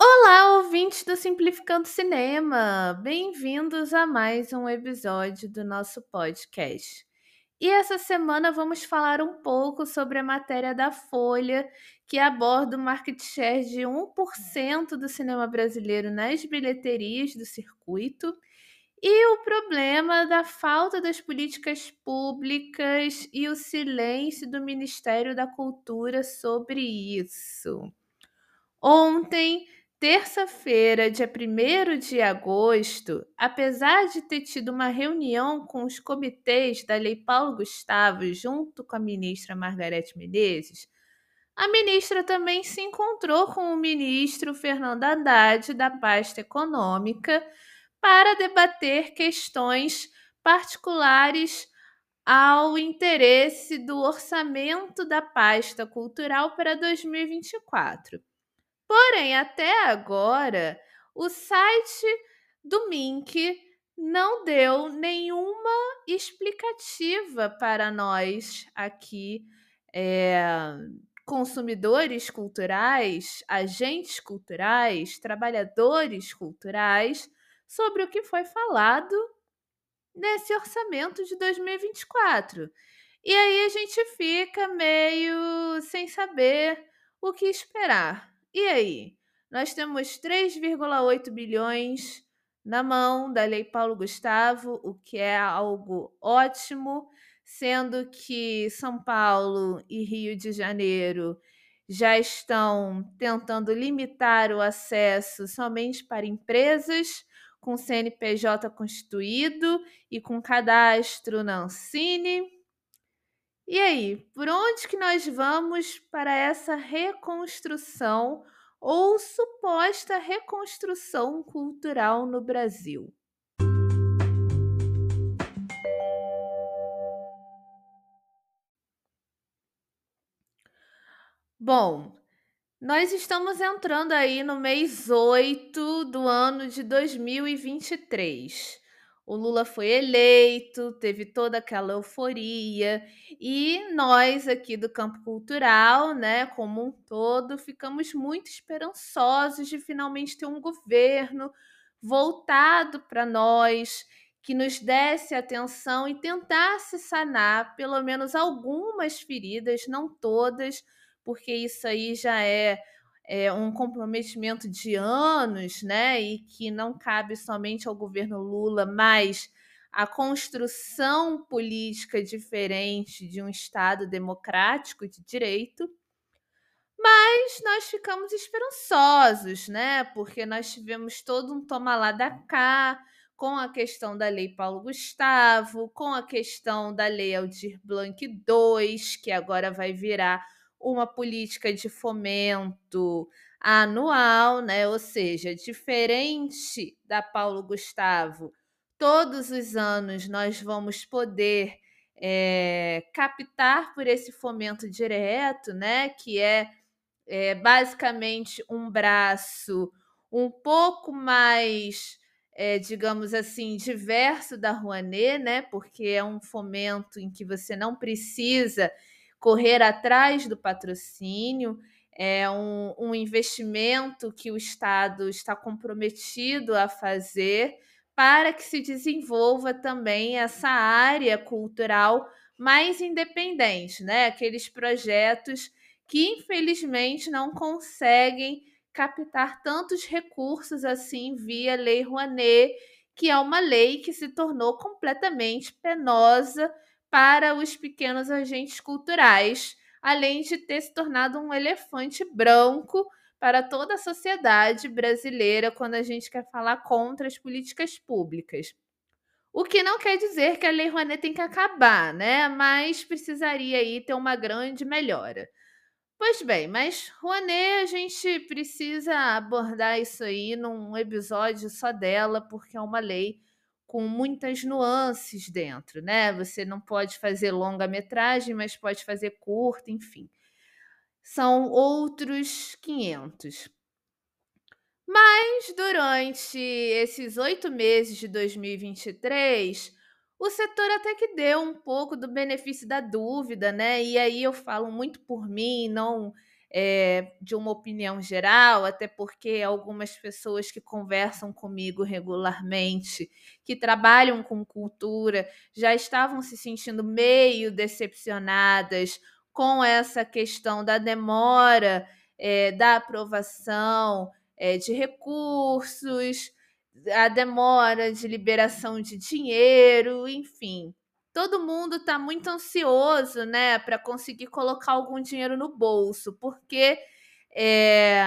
Olá, ouvintes do Simplificando Cinema! Bem-vindos a mais um episódio do nosso podcast. E essa semana vamos falar um pouco sobre a matéria da Folha, que aborda o market share de 1% do cinema brasileiro nas bilheterias do circuito e o problema da falta das políticas públicas e o silêncio do Ministério da Cultura sobre isso. Ontem, terça-feira, dia 1 de agosto, apesar de ter tido uma reunião com os comitês da Lei Paulo Gustavo junto com a ministra Margarete Menezes, a ministra também se encontrou com o ministro Fernando Haddad da pasta econômica para debater questões particulares ao interesse do orçamento da pasta cultural para 2024. Porém, até agora, o site do Mink não deu nenhuma explicativa para nós aqui, é, consumidores culturais, agentes culturais, trabalhadores culturais, sobre o que foi falado nesse orçamento de 2024. E aí a gente fica meio sem saber o que esperar. E aí? Nós temos 3,8 bilhões na mão da Lei Paulo Gustavo, o que é algo ótimo, sendo que São Paulo e Rio de Janeiro já estão tentando limitar o acesso somente para empresas com CNPJ constituído e com cadastro na Ancine. E aí, por onde que nós vamos para essa reconstrução ou suposta reconstrução cultural no Brasil? Bom, nós estamos entrando aí no mês 8 do ano de 2023. O Lula foi eleito, teve toda aquela euforia, e nós aqui do campo cultural, né, como um todo, ficamos muito esperançosos de finalmente ter um governo voltado para nós, que nos desse atenção e tentasse sanar pelo menos algumas feridas, não todas, porque isso aí já é, é, um comprometimento de anos, né? E que não cabe somente ao governo Lula, mas a construção política diferente de um Estado democrático de direito. Mas nós ficamos esperançosos, né? Porque nós tivemos todo um toma lá da cá com a questão da Lei Paulo Gustavo, com a questão da Lei Aldir Blanc II, que agora vai virar uma política de fomento anual, né? Ou seja, diferente da Paulo Gustavo, todos os anos nós vamos poder é, captar por esse fomento direto, né? Que é, é basicamente um braço um pouco mais, é, digamos assim, diverso da Rouanet, né? Porque é um fomento em que você não precisa correr atrás do patrocínio, é um, um investimento que o Estado está comprometido a fazer para que se desenvolva também essa área cultural mais independente, né? Aqueles projetos que infelizmente não conseguem captar tantos recursos assim via Lei Rouanet, que é uma lei que se tornou completamente penosa para os pequenos agentes culturais, além de ter se tornado um elefante branco para toda a sociedade brasileira quando a gente quer falar contra as políticas públicas. O que não quer dizer que a Lei Rouanet tem que acabar, né? Mas precisaria aí ter uma grande melhora. Pois bem, mas Rouanet a gente precisa abordar isso aí num episódio só dela, porque é uma lei com muitas nuances dentro, né? Você não pode fazer longa-metragem, mas pode fazer curta, enfim. São outros 500. Mas durante esses oito meses de 2023, o setor até que deu um pouco do benefício da dúvida, né? E aí eu falo muito por mim, não é, de uma opinião geral, até porque algumas pessoas que conversam comigo regularmente, que trabalham com cultura, já estavam se sentindo meio decepcionadas com essa questão da demora é, da aprovação é, de recursos a demora de liberação de dinheiro, enfim. Todo mundo está muito ansioso, né, para conseguir colocar algum dinheiro no bolso, porque é,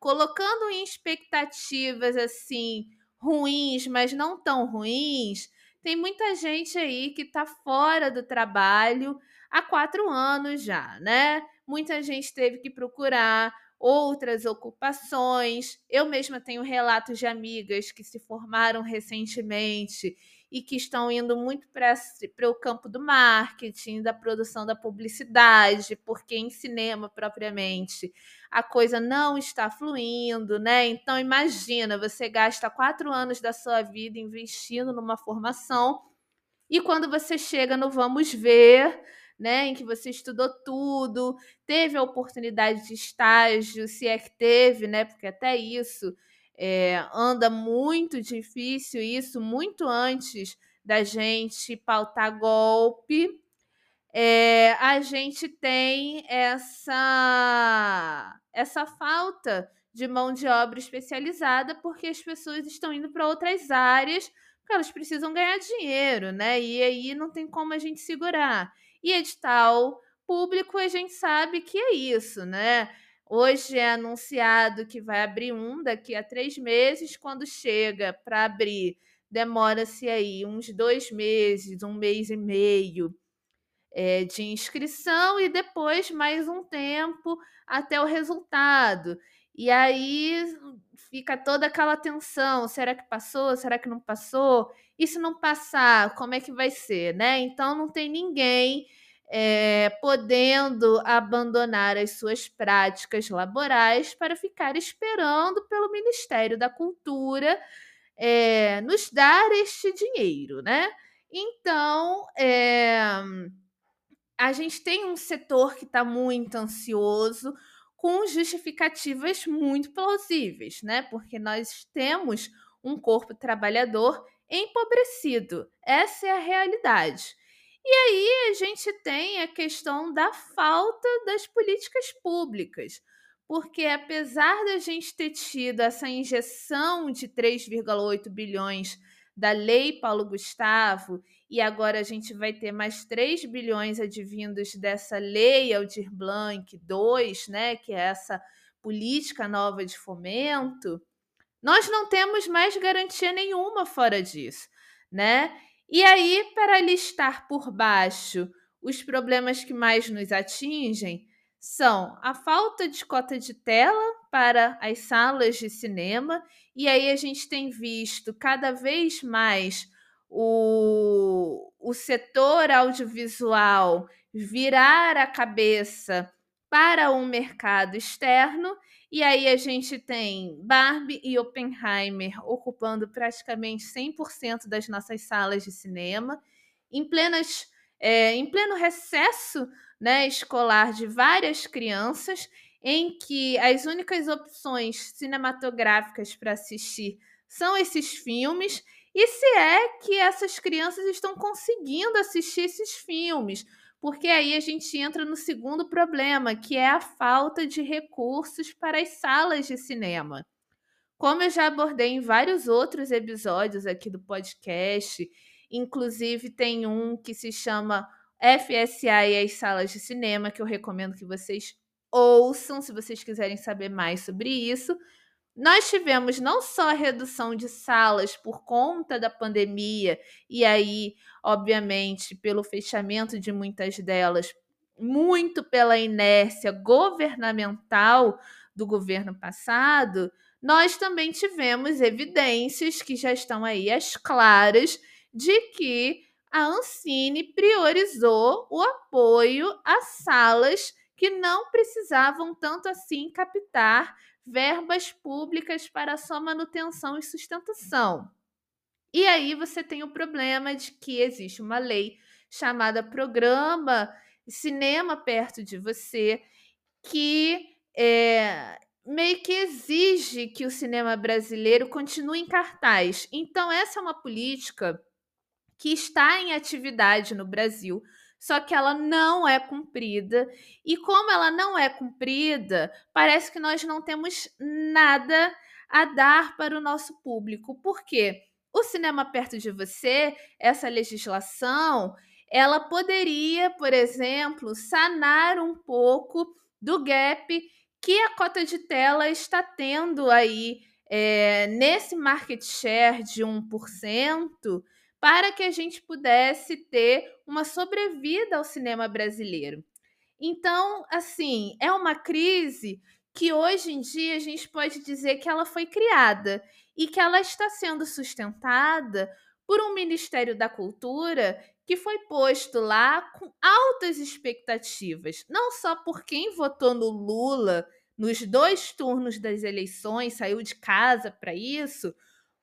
colocando em expectativas assim ruins, mas não tão ruins, tem muita gente aí que está fora do trabalho há quatro anos já, né? Muita gente teve que procurar outras ocupações. Eu mesma tenho relatos de amigas que se formaram recentemente e que estão indo muito para o campo do marketing, da produção da publicidade, porque em cinema propriamente a coisa não está fluindo, né? Então imagina, você gasta quatro anos da sua vida investindo numa formação e quando você chega no vamos ver, né, em que você estudou tudo, teve a oportunidade de estágio, se é que teve, né, porque até isso é, anda muito difícil, isso muito antes da gente pautar golpe, é, a gente tem essa, essa falta de mão de obra especializada porque as pessoas estão indo para outras áreas porque elas precisam ganhar dinheiro, né? E aí não tem como a gente segurar. E edital público, a gente sabe que é isso, né? Hoje é anunciado que vai abrir um daqui a três meses. Quando chega para abrir, demora-se aí uns dois meses, um mês e meio é, de inscrição e depois mais um tempo até o resultado. E aí fica toda aquela tensão: será que passou? Será que não passou? E se não passar, como é que vai ser, né? Então não tem ninguém é, podendo abandonar as suas práticas laborais para ficar esperando pelo Ministério da Cultura é, nos dar este dinheiro, né? Então, é, a gente tem um setor que está muito ansioso, com justificativas muito plausíveis, né? Porque nós temos um corpo trabalhador empobrecido. Essa é a realidade. E aí a gente tem a questão da falta das políticas públicas, porque apesar da gente ter tido essa injeção de 3,8 bilhões da Lei Paulo Gustavo, e agora a gente vai ter mais 3 bilhões advindos dessa Lei Aldir Blanc 2, né, que é essa política nova de fomento, nós não temos mais garantia nenhuma fora disso, né? E aí, para listar por baixo os problemas que mais nos atingem, são a falta de cota de tela para as salas de cinema, e aí a gente tem visto cada vez mais o, o setor audiovisual virar a cabeça para um mercado externo e aí a gente tem Barbie e Oppenheimer ocupando praticamente 100% das nossas salas de cinema, em, plenas, é, em pleno recesso né, escolar de várias crianças, em que as únicas opções cinematográficas para assistir são esses filmes, e se é que essas crianças estão conseguindo assistir esses filmes, porque aí a gente entra no segundo problema, que é a falta de recursos para as salas de cinema. Como eu já abordei em vários outros episódios aqui do podcast, inclusive tem um que se chama FSA e as salas de cinema, que eu recomendo que vocês ouçam se vocês quiserem saber mais sobre isso. Nós tivemos não só a redução de salas por conta da pandemia, e aí, obviamente, pelo fechamento de muitas delas, muito pela inércia governamental do governo passado, nós também tivemos evidências que já estão aí as claras de que a Ancine priorizou o apoio a salas que não precisavam tanto assim captar verbas públicas para sua manutenção e sustentação. E aí você tem o problema de que existe uma lei chamada Programa Cinema Perto de Você, que é, meio que exige que o cinema brasileiro continue em cartaz. Então, essa é uma política que está em atividade no Brasil, só que ela não é cumprida. E como ela não é cumprida, parece que nós não temos nada a dar para o nosso público. Por quê? O cinema perto de você, essa legislação, ela poderia, por exemplo, sanar um pouco do gap que a cota de tela está tendo aí é, nesse market share de 1%, para que a gente pudesse ter uma sobrevida ao cinema brasileiro. Então, assim, é uma crise que hoje em dia a gente pode dizer que ela foi criada e que ela está sendo sustentada por um Ministério da Cultura que foi posto lá com altas expectativas, não só por quem votou no Lula nos dois turnos das eleições, saiu de casa para isso,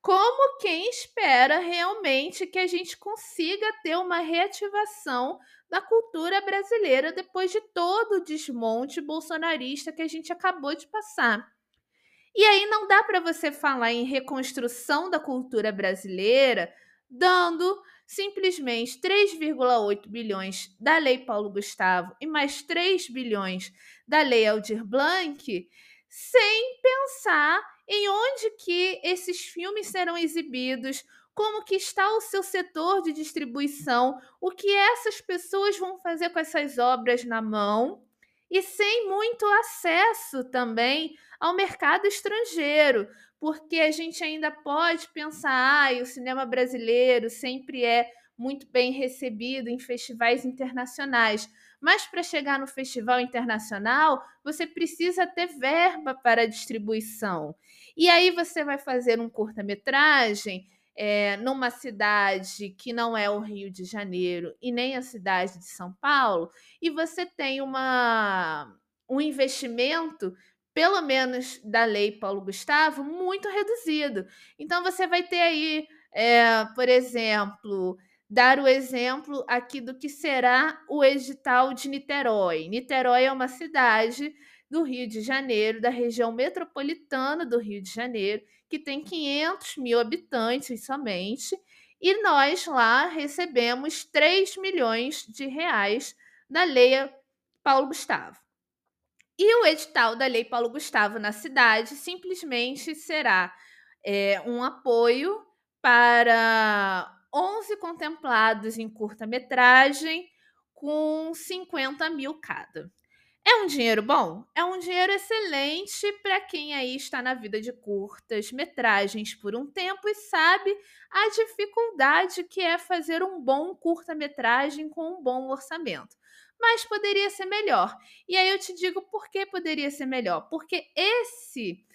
como quem espera realmente que a gente consiga ter uma reativação da cultura brasileira depois de todo o desmonte bolsonarista que a gente acabou de passar. E aí não dá para você falar em reconstrução da cultura brasileira dando simplesmente 3,8 bilhões da Lei Paulo Gustavo e mais 3 bilhões da Lei Aldir Blanc, sem pensar em onde que esses filmes serão exibidos, como que está o seu setor de distribuição, o que essas pessoas vão fazer com essas obras na mão? E sem muito acesso também ao mercado estrangeiro, porque a gente ainda pode pensar, ah, o cinema brasileiro sempre é muito bem recebido em festivais internacionais. Mas para chegar no festival internacional, você precisa ter verba para distribuição. E aí você vai fazer um curta-metragem é, numa cidade que não é o Rio de Janeiro e nem a cidade de São Paulo, e você tem uma, um investimento, pelo menos da lei Paulo Gustavo, muito reduzido. Então você vai ter aí, é, por exemplo, dar o exemplo aqui do que será o edital de Niterói. Niterói é uma cidade do Rio de Janeiro, da região metropolitana do Rio de Janeiro, que tem 500 mil habitantes somente, e nós lá recebemos 3 milhões de reais da Lei Paulo Gustavo. E o edital da Lei Paulo Gustavo na cidade simplesmente será é, um apoio para 11 contemplados em curta-metragem, com 50 mil cada. É um dinheiro bom? É um dinheiro excelente para quem aí está na vida de curtas metragens por um tempo e sabe a dificuldade que é fazer um bom curta-metragem com um bom orçamento. Mas poderia ser melhor. E aí eu te digo por que poderia ser melhor. Porque esse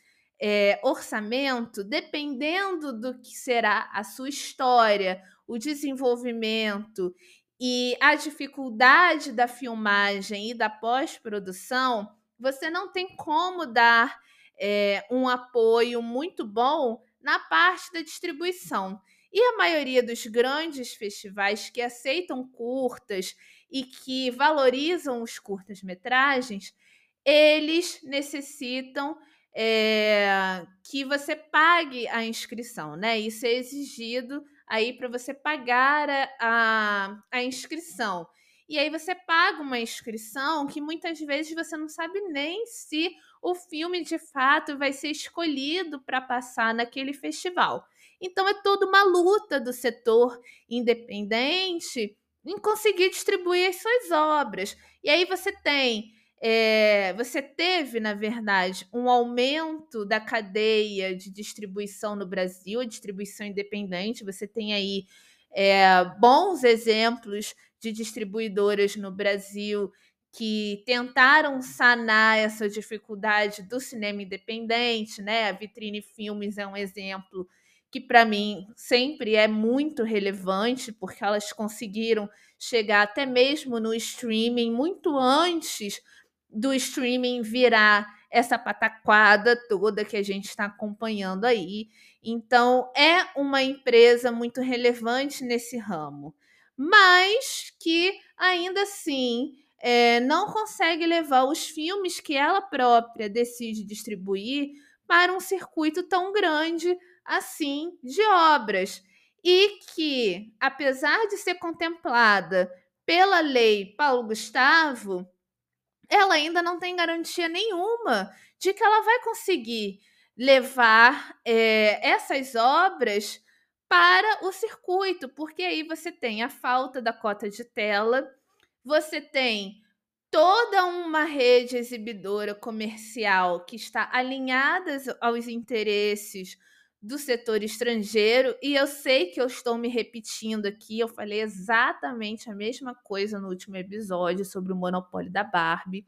é, orçamento, dependendo do que será a sua história, o desenvolvimento e a dificuldade da filmagem e da pós-produção, você não tem como dar é, um apoio muito bom na parte da distribuição. E a maioria dos grandes festivais que aceitam curtas e que valorizam os curtas-metragens, eles necessitam é, que você pague a inscrição, né? Isso é exigido aí para você pagar a, a, a inscrição. E aí você paga uma inscrição que muitas vezes você não sabe nem se o filme de fato vai ser escolhido para passar naquele festival. Então é toda uma luta do setor independente em conseguir distribuir as suas obras. E aí você tem é, você teve, na verdade, um aumento da cadeia de distribuição no Brasil, a distribuição independente. Você tem aí é, bons exemplos de distribuidoras no Brasil que tentaram sanar essa dificuldade do cinema independente, né? A Vitrine Filmes é um exemplo que para mim sempre é muito relevante, porque elas conseguiram chegar até mesmo no streaming muito antes do streaming virar essa pataquada toda que a gente está acompanhando aí. Então, é uma empresa muito relevante nesse ramo, mas que ainda assim é, não consegue levar os filmes que ela própria decide distribuir para um circuito tão grande assim de obras. E que, apesar de ser contemplada pela lei Paulo Gustavo, ela ainda não tem garantia nenhuma de que ela vai conseguir levar é, essas obras para o circuito, porque aí você tem a falta da cota de tela, você tem toda uma rede exibidora comercial que está alinhada aos interesses do setor estrangeiro, e eu sei que eu estou me repetindo aqui, eu falei exatamente a mesma coisa no último episódio sobre o monopólio da Barbie.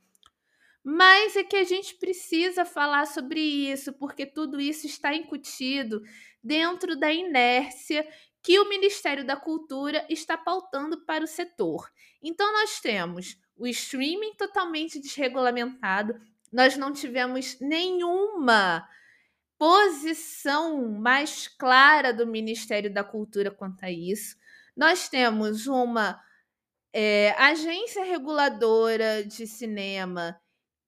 Mas é que a gente precisa falar sobre isso, porque tudo isso está incutido dentro da inércia que o Ministério da Cultura está pautando para o setor. Então, nós temos o streaming totalmente desregulamentado, nós não tivemos nenhuma posição mais clara do Ministério da Cultura quanto a isso. Nós temos uma é, agência reguladora de cinema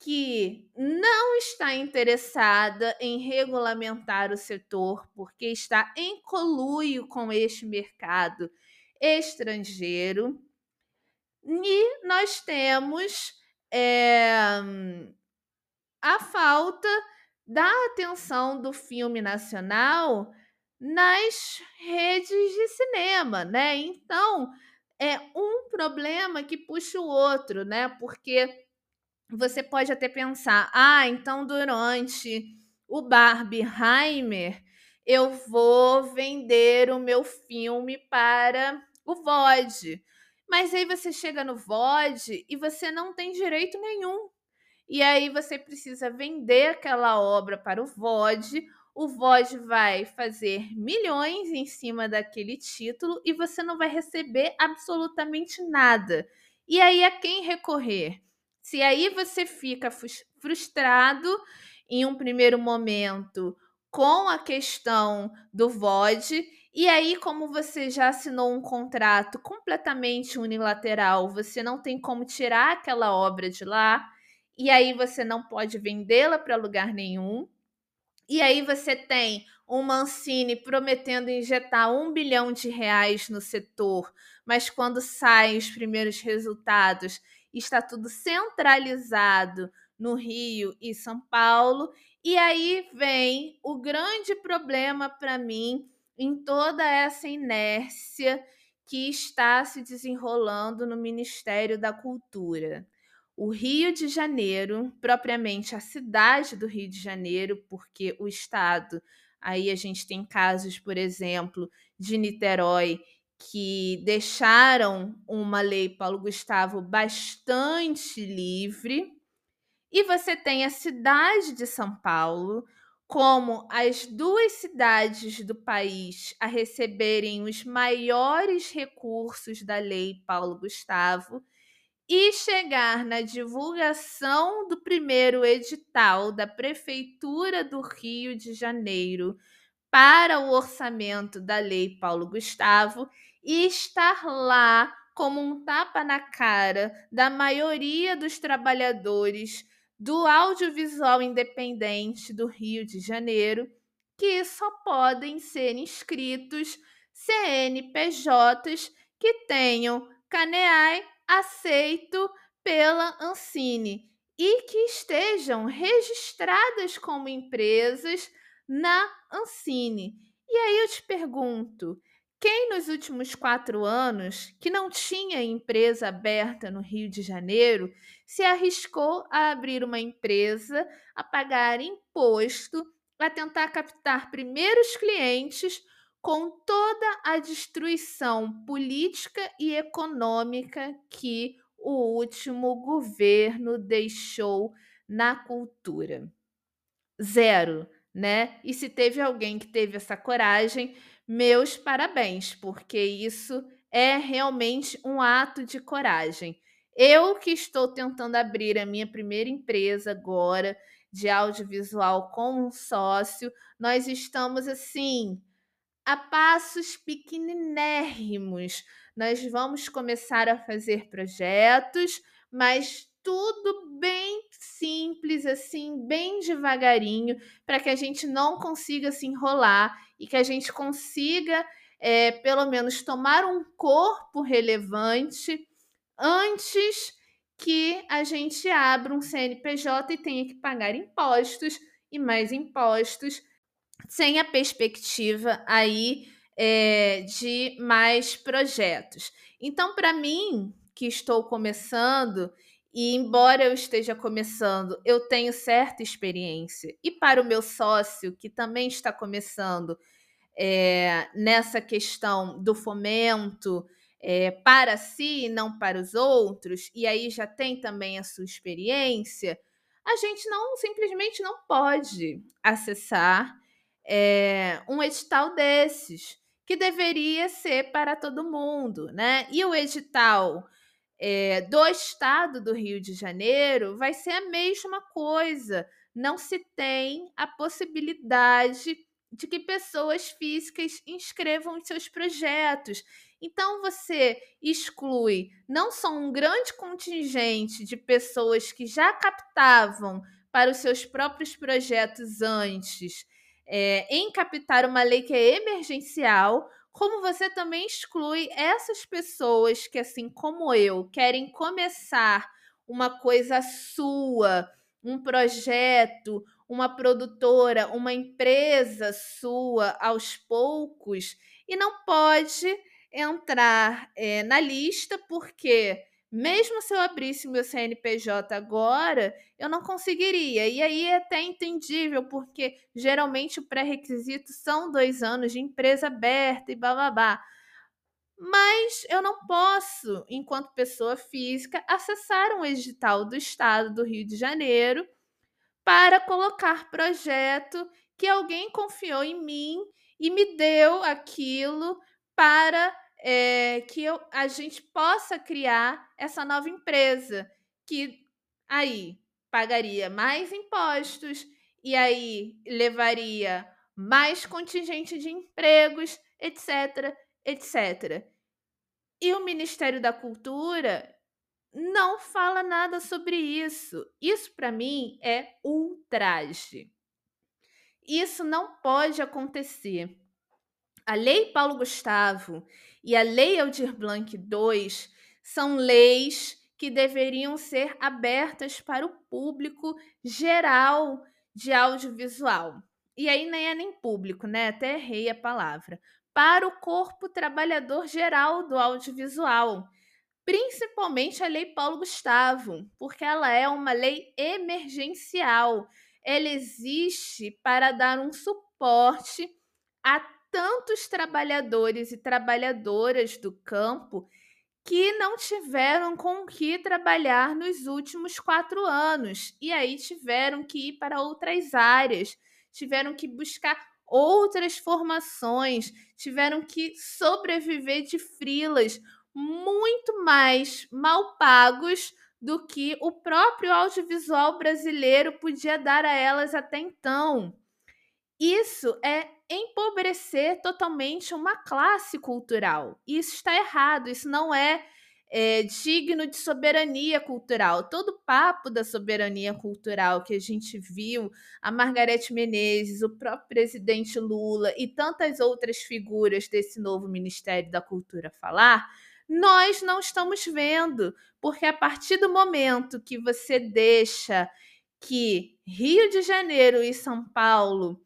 que não está interessada em regulamentar o setor porque está em coluio com este mercado estrangeiro. E nós temos é, a falta da atenção do filme nacional nas redes de cinema, né? Então, é um problema que puxa o outro, né? Porque você pode até pensar, ah, então durante o Barbieheimer eu vou vender o meu filme para o VOD. Mas aí você chega no VOD e você não tem direito nenhum e aí você precisa vender aquela obra para o VOD. O VOD vai fazer milhões em cima daquele título e você não vai receber absolutamente nada. E aí a quem recorrer? Se aí você fica frustrado em um primeiro momento com a questão do VOD, e aí, como você já assinou um contrato completamente unilateral, você não tem como tirar aquela obra de lá e aí você não pode vendê-la para lugar nenhum. E aí você tem um Mancini prometendo injetar um bilhão de reais no setor, mas quando saem os primeiros resultados, está tudo centralizado no Rio e São Paulo. E aí vem o grande problema para mim em toda essa inércia que está se desenrolando no Ministério da Cultura o Rio de Janeiro, propriamente a cidade do Rio de Janeiro, porque o estado, aí a gente tem casos, por exemplo, de Niterói, que deixaram uma lei Paulo Gustavo bastante livre. E você tem a cidade de São Paulo, como as duas cidades do país a receberem os maiores recursos da lei Paulo Gustavo e chegar na divulgação do primeiro edital da Prefeitura do Rio de Janeiro para o orçamento da Lei Paulo Gustavo e estar lá como um tapa na cara da maioria dos trabalhadores do audiovisual independente do Rio de Janeiro, que só podem ser inscritos CNPJs que tenham CANEAI aceito pela Ancine e que estejam registradas como empresas na Ancine. E aí eu te pergunto, quem nos últimos quatro anos, que não tinha empresa aberta no Rio de Janeiro, se arriscou a abrir uma empresa, a pagar imposto, a tentar captar primeiros clientes com toda a destruição política e econômica que o último governo deixou na cultura. Zero, né? E se teve alguém que teve essa coragem, meus parabéns, porque isso é realmente um ato de coragem. Eu que estou tentando abrir a minha primeira empresa agora, de audiovisual com um sócio. Nós estamos assim a passos pequeninérrimos. Nós vamos começar a fazer projetos, mas tudo bem simples, assim, bem devagarinho, para que a gente não consiga se enrolar e que a gente consiga, é, pelo menos, tomar um corpo relevante antes que a gente abra um CNPJ e tenha que pagar impostos e mais impostos sem a perspectiva aí é, de mais projetos. Então, para mim, que estou começando, e embora eu esteja começando, eu tenho certa experiência, e para o meu sócio, que também está começando é, nessa questão do fomento é, para si e não para os outros, e aí já tem também a sua experiência, a gente não simplesmente não pode acessar é, um edital desses, que deveria ser para todo mundo, né? E o edital é, do estado do Rio de Janeiro vai ser a mesma coisa. Não se tem a possibilidade de que pessoas físicas inscrevam os seus projetos. Então você exclui não só um grande contingente de pessoas que já captavam para os seus próprios projetos antes é, em captar uma lei que é emergencial, como você também exclui essas pessoas que, assim como eu, querem começar uma coisa sua, um projeto, uma produtora, uma empresa sua aos poucos e não pode entrar é, na lista porque mesmo se eu abrisse meu CNPJ agora, eu não conseguiria. E aí é até entendível, porque geralmente o pré-requisito são dois anos de empresa aberta e bababá. Mas eu não posso, enquanto pessoa física, acessar um edital do Estado do Rio de Janeiro para colocar projeto que alguém confiou em mim e me deu aquilo para é, que eu, a gente possa criar essa nova empresa que aí pagaria mais impostos e aí levaria mais contingente de empregos, etc, etc. E o Ministério da Cultura não fala nada sobre isso. Isso para mim é ultraje. Isso não pode acontecer. A Lei Paulo Gustavo e a Lei Aldir Blanc II são leis que deveriam ser abertas para o público geral de audiovisual. E aí nem é nem público, né? Até errei a palavra. Para o corpo trabalhador geral do audiovisual, principalmente a Lei Paulo Gustavo, porque ela é uma lei emergencial. Ela existe para dar um suporte a tantos trabalhadores e trabalhadoras do campo que não tiveram com que trabalhar nos últimos quatro anos e aí tiveram que ir para outras áreas, tiveram que buscar outras formações, tiveram que sobreviver de frilas muito mais mal pagos do que o próprio audiovisual brasileiro podia dar a elas até então. Isso é empobrecer totalmente uma classe cultural. Isso está errado, isso não é, é digno de soberania cultural. Todo o papo da soberania cultural que a gente viu, a Margarete Menezes, o próprio presidente Lula e tantas outras figuras desse novo Ministério da Cultura falar, nós não estamos vendo, porque a partir do momento que você deixa que Rio de Janeiro e São Paulo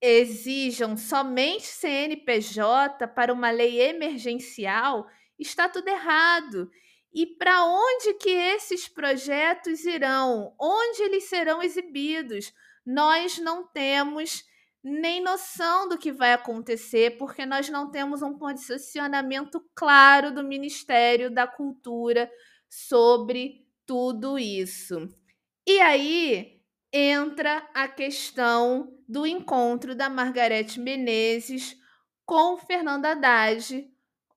exijam somente CNPJ para uma lei emergencial, está tudo errado. E para onde que esses projetos irão? Onde eles serão exibidos? Nós não temos nem noção do que vai acontecer, porque nós não temos um posicionamento claro do Ministério da Cultura sobre tudo isso. E aí, entra a questão do encontro da Margarete Menezes com Fernando Haddad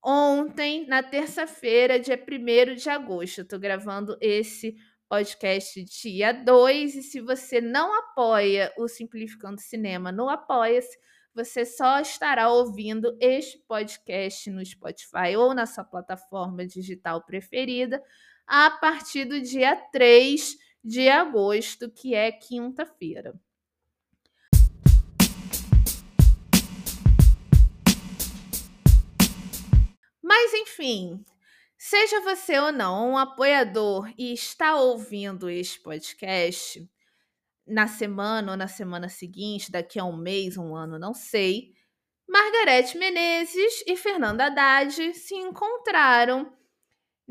ontem, na terça-feira, dia 1 de agosto. Estou gravando esse podcast dia 2. E se você não apoia o Simplificando Cinema no Apoia-se, você só estará ouvindo este podcast no Spotify ou na sua plataforma digital preferida a partir do dia 3 de agosto, que é quinta-feira. Mas enfim, seja você ou não um apoiador e está ouvindo este podcast na semana ou na semana seguinte, daqui a um mês, um ano, não sei, Margarete Menezes e Fernanda Haddad se encontraram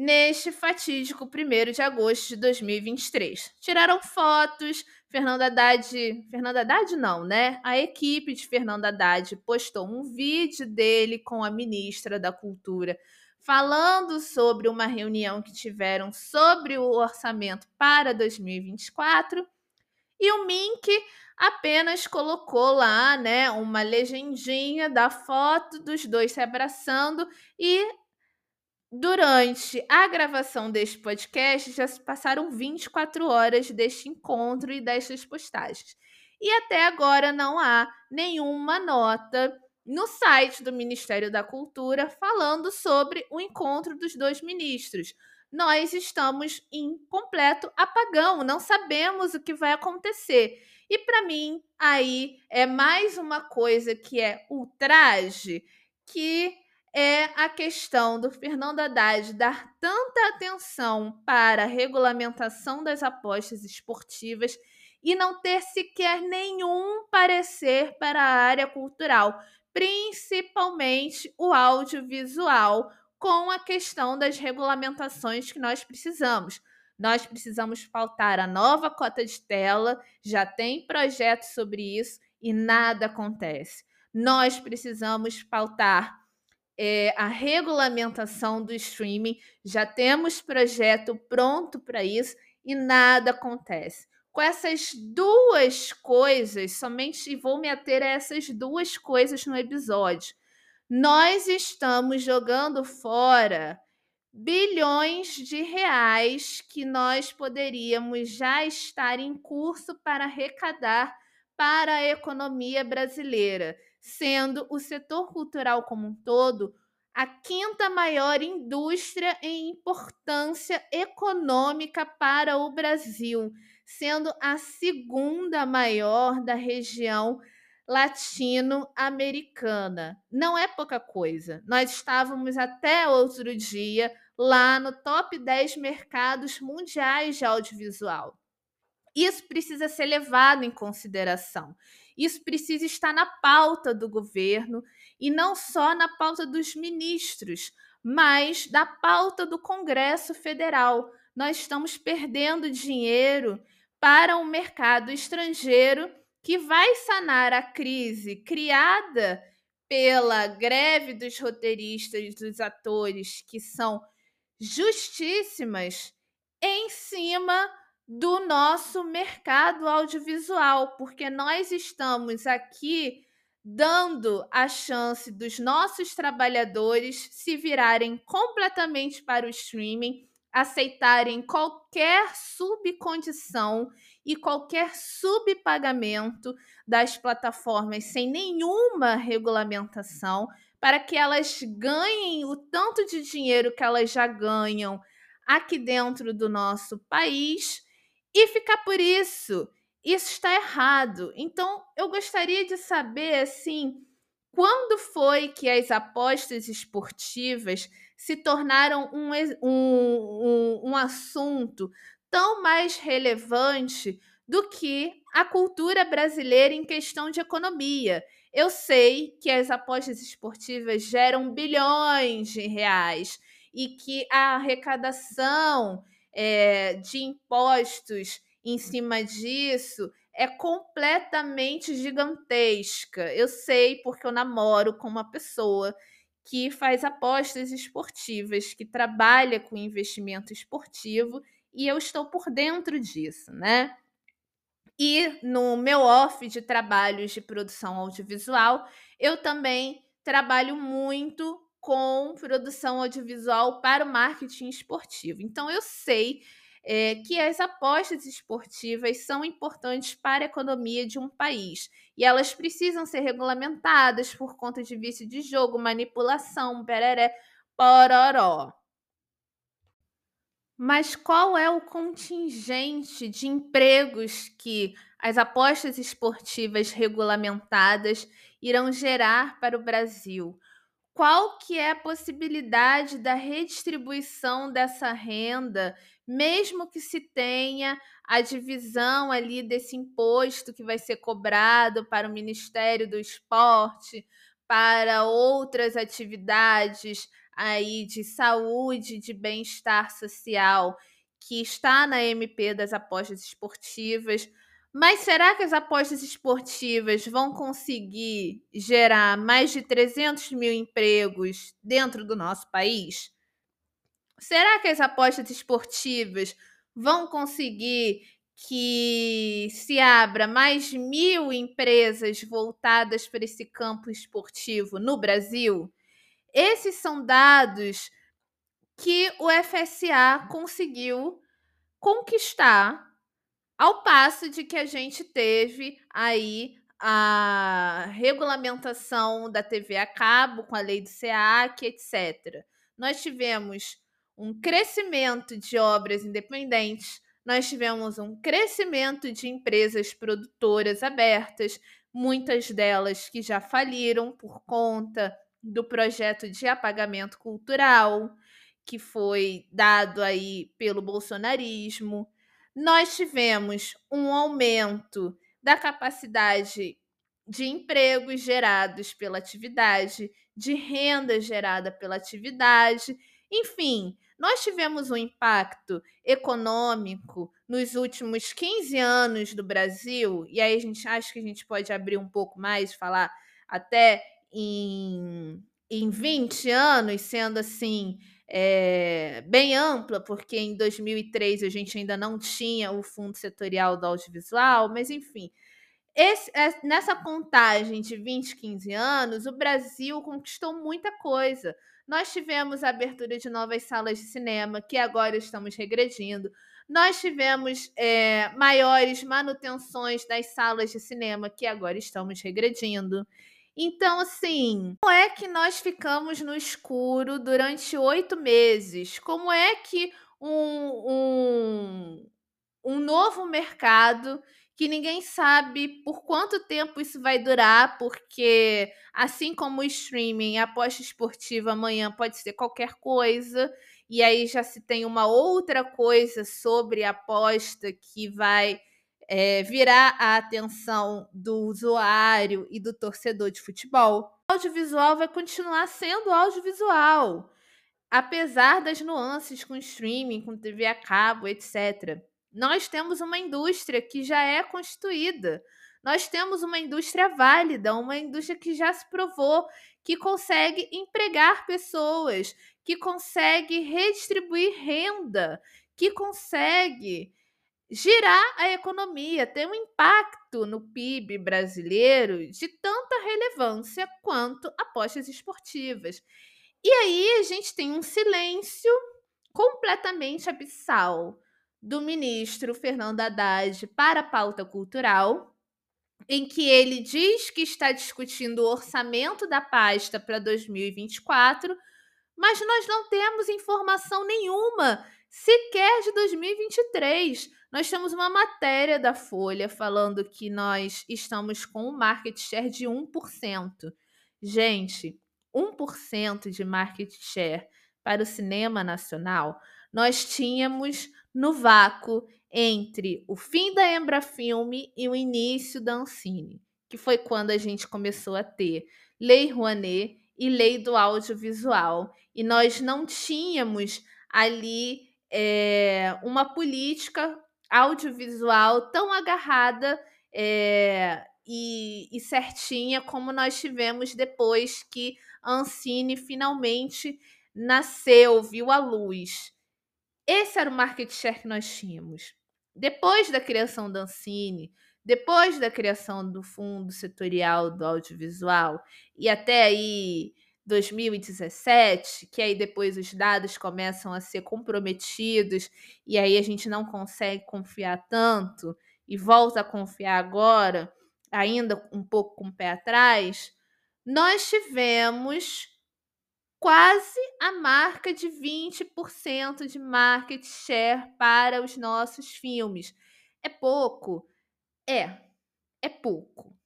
neste fatídico 1 de agosto de 2023. Tiraram fotos, Fernanda Haddad. Fernanda Haddad não, né? A equipe de Fernanda Haddad postou um vídeo dele com a ministra da Cultura falando sobre uma reunião que tiveram sobre o orçamento para 2024. E o Mink apenas colocou lá, né, uma legendinha da foto dos dois se abraçando e Durante a gravação deste podcast, já se passaram 24 horas deste encontro e destas postagens. E até agora não há nenhuma nota no site do Ministério da Cultura falando sobre o encontro dos dois ministros. Nós estamos em completo apagão, não sabemos o que vai acontecer. E para mim, aí é mais uma coisa que é ultraje que é a questão do Fernando Haddad dar tanta atenção para a regulamentação das apostas esportivas e não ter sequer nenhum parecer para a área cultural, principalmente o audiovisual, com a questão das regulamentações que nós precisamos. Nós precisamos pautar a nova cota de tela, já tem projeto sobre isso e nada acontece. Nós precisamos pautar é, a regulamentação do streaming. Já temos projeto pronto para isso e nada acontece. Com essas duas coisas, somente vou me ater a essas duas coisas no episódio. Nós estamos jogando fora bilhões de reais que nós poderíamos já estar em curso para arrecadar para a economia brasileira sendo o setor cultural como um todo a quinta maior indústria em importância econômica para o Brasil, sendo a segunda maior da região latino-americana. Não é pouca coisa. Nós estávamos até outro dia lá no top 10 mercados mundiais de audiovisual. Isso precisa ser levado em consideração. Isso precisa estar na pauta do governo e não só na pauta dos ministros, mas da pauta do Congresso Federal. Nós estamos perdendo dinheiro para um mercado estrangeiro que vai sanar a crise criada pela greve dos roteiristas dos atores, que são justíssimas, em cima do nosso mercado audiovisual, porque nós estamos aqui dando a chance dos nossos trabalhadores se virarem completamente para o streaming, aceitarem qualquer subcondição e qualquer subpagamento das plataformas sem nenhuma regulamentação, para que elas ganhem o tanto de dinheiro que elas já ganham aqui dentro do nosso país e ficar por isso. Isso está errado. Então, eu gostaria de saber, assim, quando foi que as apostas esportivas se tornaram um, um, um, um assunto tão mais relevante do que a cultura brasileira em questão de economia. Eu sei que as apostas esportivas geram bilhões de reais e que a arrecadação é, de impostos em cima disso é completamente gigantesca. Eu sei porque eu namoro com uma pessoa que faz apostas esportivas, que trabalha com investimento esportivo e eu estou por dentro disso, né? E no meu off de trabalhos de produção audiovisual, eu também trabalho muito com produção audiovisual para o marketing esportivo. Então eu sei é, que as apostas esportivas são importantes para a economia de um país e elas precisam ser regulamentadas por conta de vício de jogo, manipulação, pereré, pororó. Mas qual é o contingente de empregos que as apostas esportivas regulamentadas irão gerar para o Brasil? Qual que é a possibilidade da redistribuição dessa renda, mesmo que se tenha a divisão ali desse imposto que vai ser cobrado para o Ministério do Esporte, para outras atividades aí de saúde, de bem-estar social, que está na MP das apostas esportivas. Mas será que as apostas esportivas vão conseguir gerar mais de 300 mil empregos dentro do nosso país? Será que as apostas esportivas vão conseguir que se abra mais mil empresas voltadas para esse campo esportivo no Brasil? Esses são dados que o FSA conseguiu conquistar, ao passo de que a gente teve aí a regulamentação da TV a cabo com a lei do SEAC, etc. Nós tivemos um crescimento de obras independentes, nós tivemos um crescimento de empresas produtoras abertas, muitas delas que já faliram por conta do projeto de apagamento cultural que foi dado aí pelo bolsonarismo. Nós tivemos um aumento da capacidade de empregos gerados pela atividade, de renda gerada pela atividade, enfim, nós tivemos um impacto econômico nos últimos 15 anos do Brasil, e aí a gente acha que a gente pode abrir um pouco mais, falar até em, em 20 anos, sendo assim é, bem ampla, porque em 2003 a gente ainda não tinha o Fundo Setorial do Audiovisual, mas enfim. Esse, é, nessa contagem de 20, 15 anos, o Brasil conquistou muita coisa. Nós tivemos a abertura de novas salas de cinema, que agora estamos regredindo. Nós tivemos é, maiores manutenções das salas de cinema, que agora estamos regredindo. Então, assim, como é que nós ficamos no escuro durante oito meses? Como é que um, um, um novo mercado que ninguém sabe por quanto tempo isso vai durar, porque assim como o streaming, a aposta esportiva amanhã pode ser qualquer coisa, e aí já se tem uma outra coisa sobre a aposta que vai é, virar a atenção do usuário e do torcedor de futebol. O audiovisual vai continuar sendo audiovisual, apesar das nuances com streaming, com TV a cabo, etc. Nós temos uma indústria que já é constituída. Nós temos uma indústria válida, uma indústria que já se provou que consegue empregar pessoas, que consegue redistribuir renda, que consegue girar a economia, ter um impacto no PIB brasileiro de tanta relevância quanto apostas esportivas. E aí a gente tem um silêncio completamente abissal do ministro Fernando Haddad para a pauta cultural, em que ele diz que está discutindo o orçamento da pasta para 2024, mas nós não temos informação nenhuma sequer de 2023. Nós temos uma matéria da Folha falando que nós estamos com um market share de 1%. Gente, 1% de market share para o cinema nacional, nós tínhamos no vácuo entre o fim da Embrafilme e o início da Ancine, que foi quando a gente começou a ter Lei Rouanet e Lei do Audiovisual. E nós não tínhamos ali é, uma política audiovisual tão agarrada é, e, e, certinha como nós tivemos depois que Ancine finalmente nasceu, viu a luz. Esse era o market share que nós tínhamos. Depois da criação da Ancine, depois da criação do fundo setorial do audiovisual e até aí 2017, que aí depois os dados começam a ser comprometidos e aí a gente não consegue confiar tanto e volta a confiar agora, ainda um pouco com o pé atrás, nós tivemos quase a marca de 20% de market share para os nossos filmes. É pouco? É, é pouco.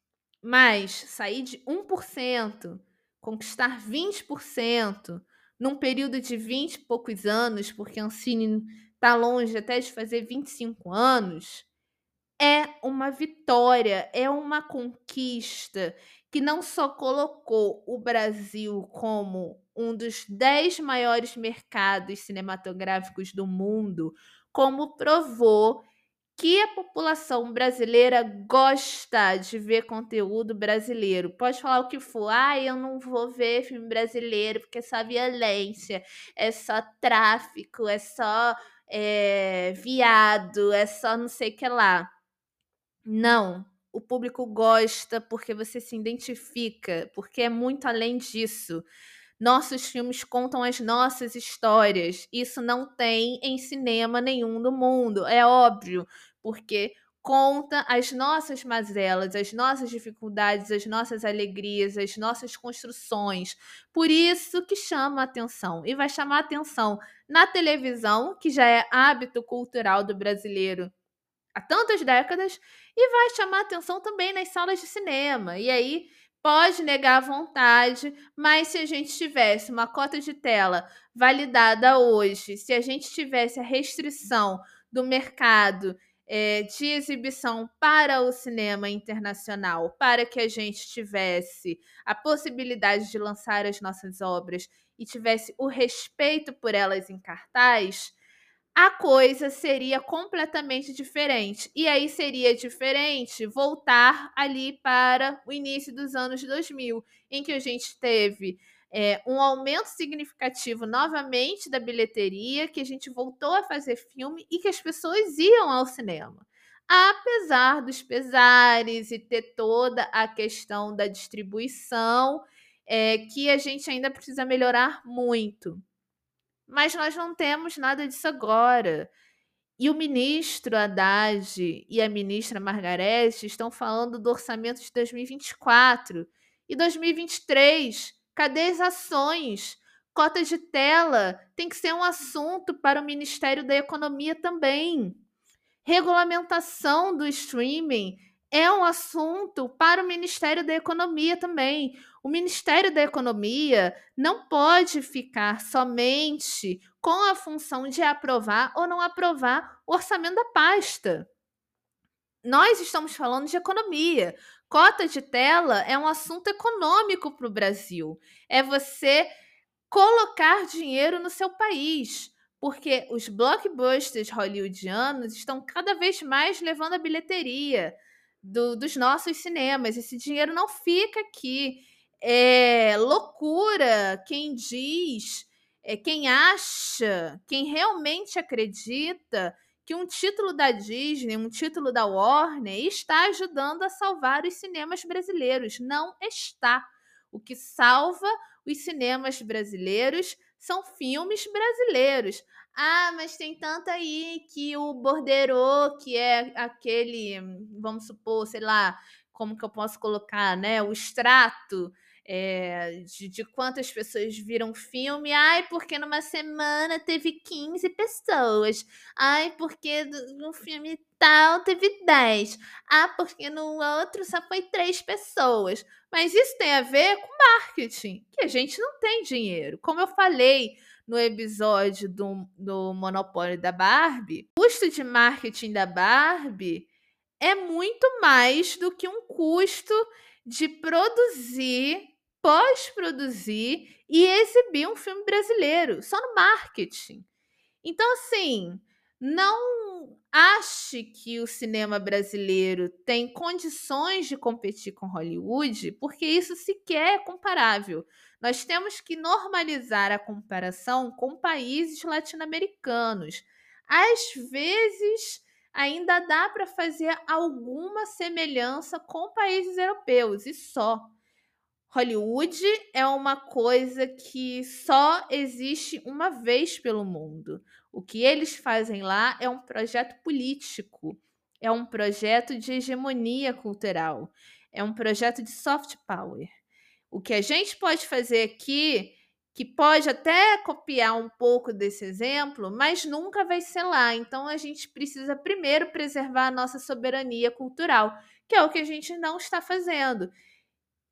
Mas sair de 1%, conquistar 20% num período de 20 e poucos anos, porque Ancine está longe até de fazer 25 anos, é uma vitória, é uma conquista que não só colocou o Brasil como um dos 10 maiores mercados cinematográficos do mundo, como provou que a população brasileira gosta de ver conteúdo brasileiro. Pode falar o que for, ah, eu não vou ver filme brasileiro porque é só violência, é só tráfico, é só é, viado, é só não sei o que lá. Não, o público gosta porque você se identifica, porque é muito além disso. Nossos filmes contam as nossas histórias. Isso não tem em cinema nenhum do mundo, é óbvio, porque conta as nossas mazelas, as nossas dificuldades, as nossas alegrias, as nossas construções. Por isso que chama atenção e vai chamar atenção na televisão, que já é hábito cultural do brasileiro há tantas décadas e vai chamar atenção também nas salas de cinema. E aí pode negar à vontade, mas se a gente tivesse uma cota de tela validada hoje, se a gente tivesse a restrição do mercado é, de exibição para o cinema internacional, para que a gente tivesse a possibilidade de lançar as nossas obras e tivesse o respeito por elas em cartaz, a coisa seria completamente diferente. E aí seria diferente voltar ali para o início dos anos 2000, em que a gente teve é, um aumento significativo novamente da bilheteria, que a gente voltou a fazer filme e que as pessoas iam ao cinema. Apesar dos pesares e ter toda a questão da distribuição, é, que a gente ainda precisa melhorar muito. Mas nós não temos nada disso agora. E o ministro Haddad e a ministra Margarete estão falando do orçamento de 2024 e 2023. Cadê as ações? Cota de tela tem que ser um assunto para o Ministério da Economia também. Regulamentação do streaming é um assunto para o Ministério da Economia também. O Ministério da Economia não pode ficar somente com a função de aprovar ou não aprovar o orçamento da pasta. Nós estamos falando de economia. Cota de tela é um assunto econômico para o Brasil. É você colocar dinheiro no seu país porque os blockbusters hollywoodianos estão cada vez mais levando a bilheteria do, dos nossos cinemas. Esse dinheiro não fica aqui. É loucura quem diz, é, quem acha, quem realmente acredita que um título da Disney, um título da Warner está ajudando a salvar os cinemas brasileiros. Não está. O que salva os cinemas brasileiros são filmes brasileiros. Ah, mas tem tanto aí que o borderô, que é aquele, vamos supor, sei lá, como que eu posso colocar, né? O extrato é, de, de, quantas pessoas viram filme. Ai, porque numa semana teve 15 pessoas. Ai, porque no filme tal teve 10. Ah, porque no outro só foi 3 pessoas. Mas isso tem a ver com marketing, que a gente não tem dinheiro. Como eu falei no episódio do, do Monopólio da Barbie, o custo de marketing da Barbie é muito mais do que um custo de produzir, pós-produzir e exibir um filme brasileiro, só no marketing. Então, assim, não ache que o cinema brasileiro tem condições de competir com Hollywood, porque isso sequer é comparável. Nós temos que normalizar a comparação com países latino-americanos. Às vezes, ainda dá para fazer alguma semelhança com países europeus e só. Hollywood é uma coisa que só existe uma vez pelo mundo. O que eles fazem lá é um projeto político, é um projeto de hegemonia cultural, é um projeto de soft power. O que a gente pode fazer aqui, que pode até copiar um pouco desse exemplo, mas nunca vai ser lá. Então a gente precisa primeiro preservar a nossa soberania cultural, que é o que a gente não está fazendo.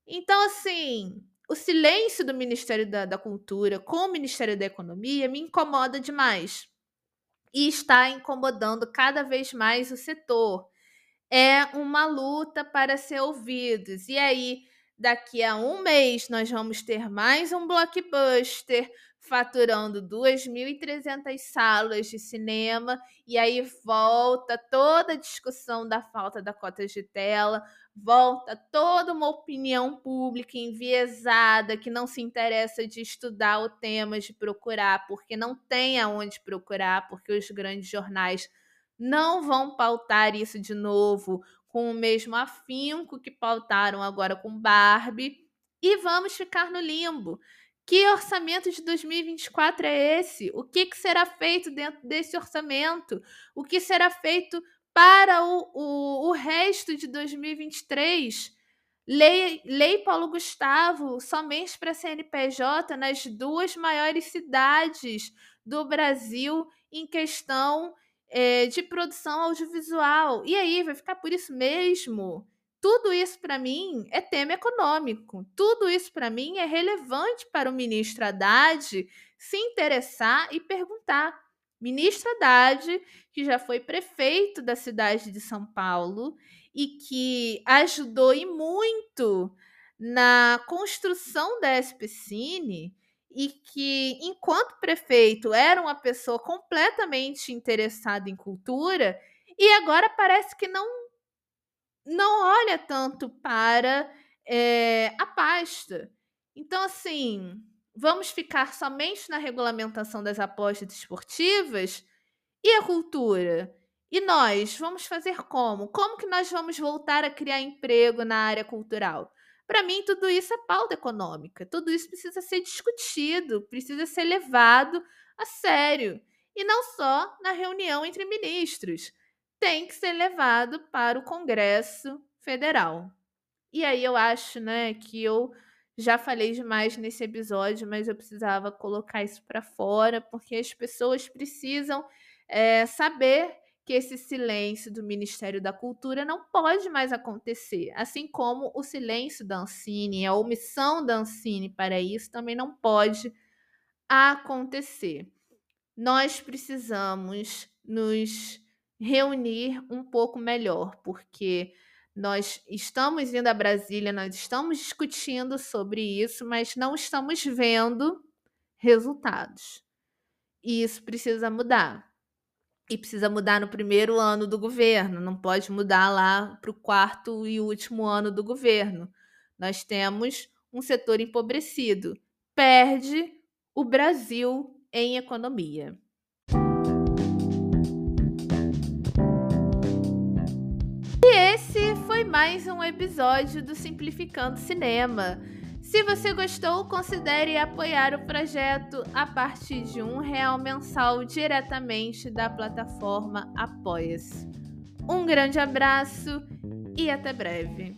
Então, assim, o silêncio do Ministério da, da Cultura com o Ministério da Economia me incomoda demais. E está incomodando cada vez mais o setor. É uma luta para ser ouvidos. E aí, daqui a um mês, nós vamos ter mais um blockbuster faturando 2.300 salas de cinema, e aí volta toda a discussão da falta da cota de tela, volta toda uma opinião pública enviesada que não se interessa de estudar o tema, de procurar, porque não tem aonde procurar, porque os grandes jornais não vão pautar isso de novo com o mesmo afinco que pautaram agora com Barbie. E vamos ficar no limbo. Que orçamento de 2024 é esse? O que, que será feito dentro desse orçamento? O que será feito para o, o, o resto de 2023? Lei, lei Paulo Gustavo somente para CNPJ nas duas maiores cidades do Brasil em questão é, de produção audiovisual. E aí, vai ficar por isso mesmo? Tudo isso para mim é tema econômico. Tudo isso para mim é relevante para o ministro Haddad se interessar e perguntar. Ministro Haddad, que já foi prefeito da cidade de São Paulo e que ajudou e muito na construção da SPCine e que, enquanto prefeito, era uma pessoa completamente interessada em cultura e agora parece que não não olha tanto para é, a pasta. Então, assim, vamos ficar somente na regulamentação das apostas esportivas e a cultura? E nós vamos fazer como? Como que nós vamos voltar a criar emprego na área cultural? Para mim, tudo isso é pauta econômica. Tudo isso precisa ser discutido, precisa ser levado a sério. E não só na reunião entre ministros tem que ser levado para o Congresso Federal. E aí eu acho, né, que eu já falei demais nesse episódio, mas eu precisava colocar isso para fora, porque as pessoas precisam é, saber que esse silêncio do Ministério da Cultura não pode mais acontecer, assim como o silêncio da Ancine, a omissão da Ancine para isso também não pode acontecer. Nós precisamos nos reunir um pouco melhor, porque nós estamos indo a Brasília, nós estamos discutindo sobre isso, mas não estamos vendo resultados. E isso precisa mudar. E precisa mudar no primeiro ano do governo, não pode mudar lá para o quarto e último ano do governo. Nós temos um setor empobrecido. Perde o Brasil em economia. foi mais um episódio do Simplificando Cinema. Se você gostou, considere apoiar o projeto a partir de um real mensal diretamente da plataforma Apoia-se. Um grande abraço e até breve.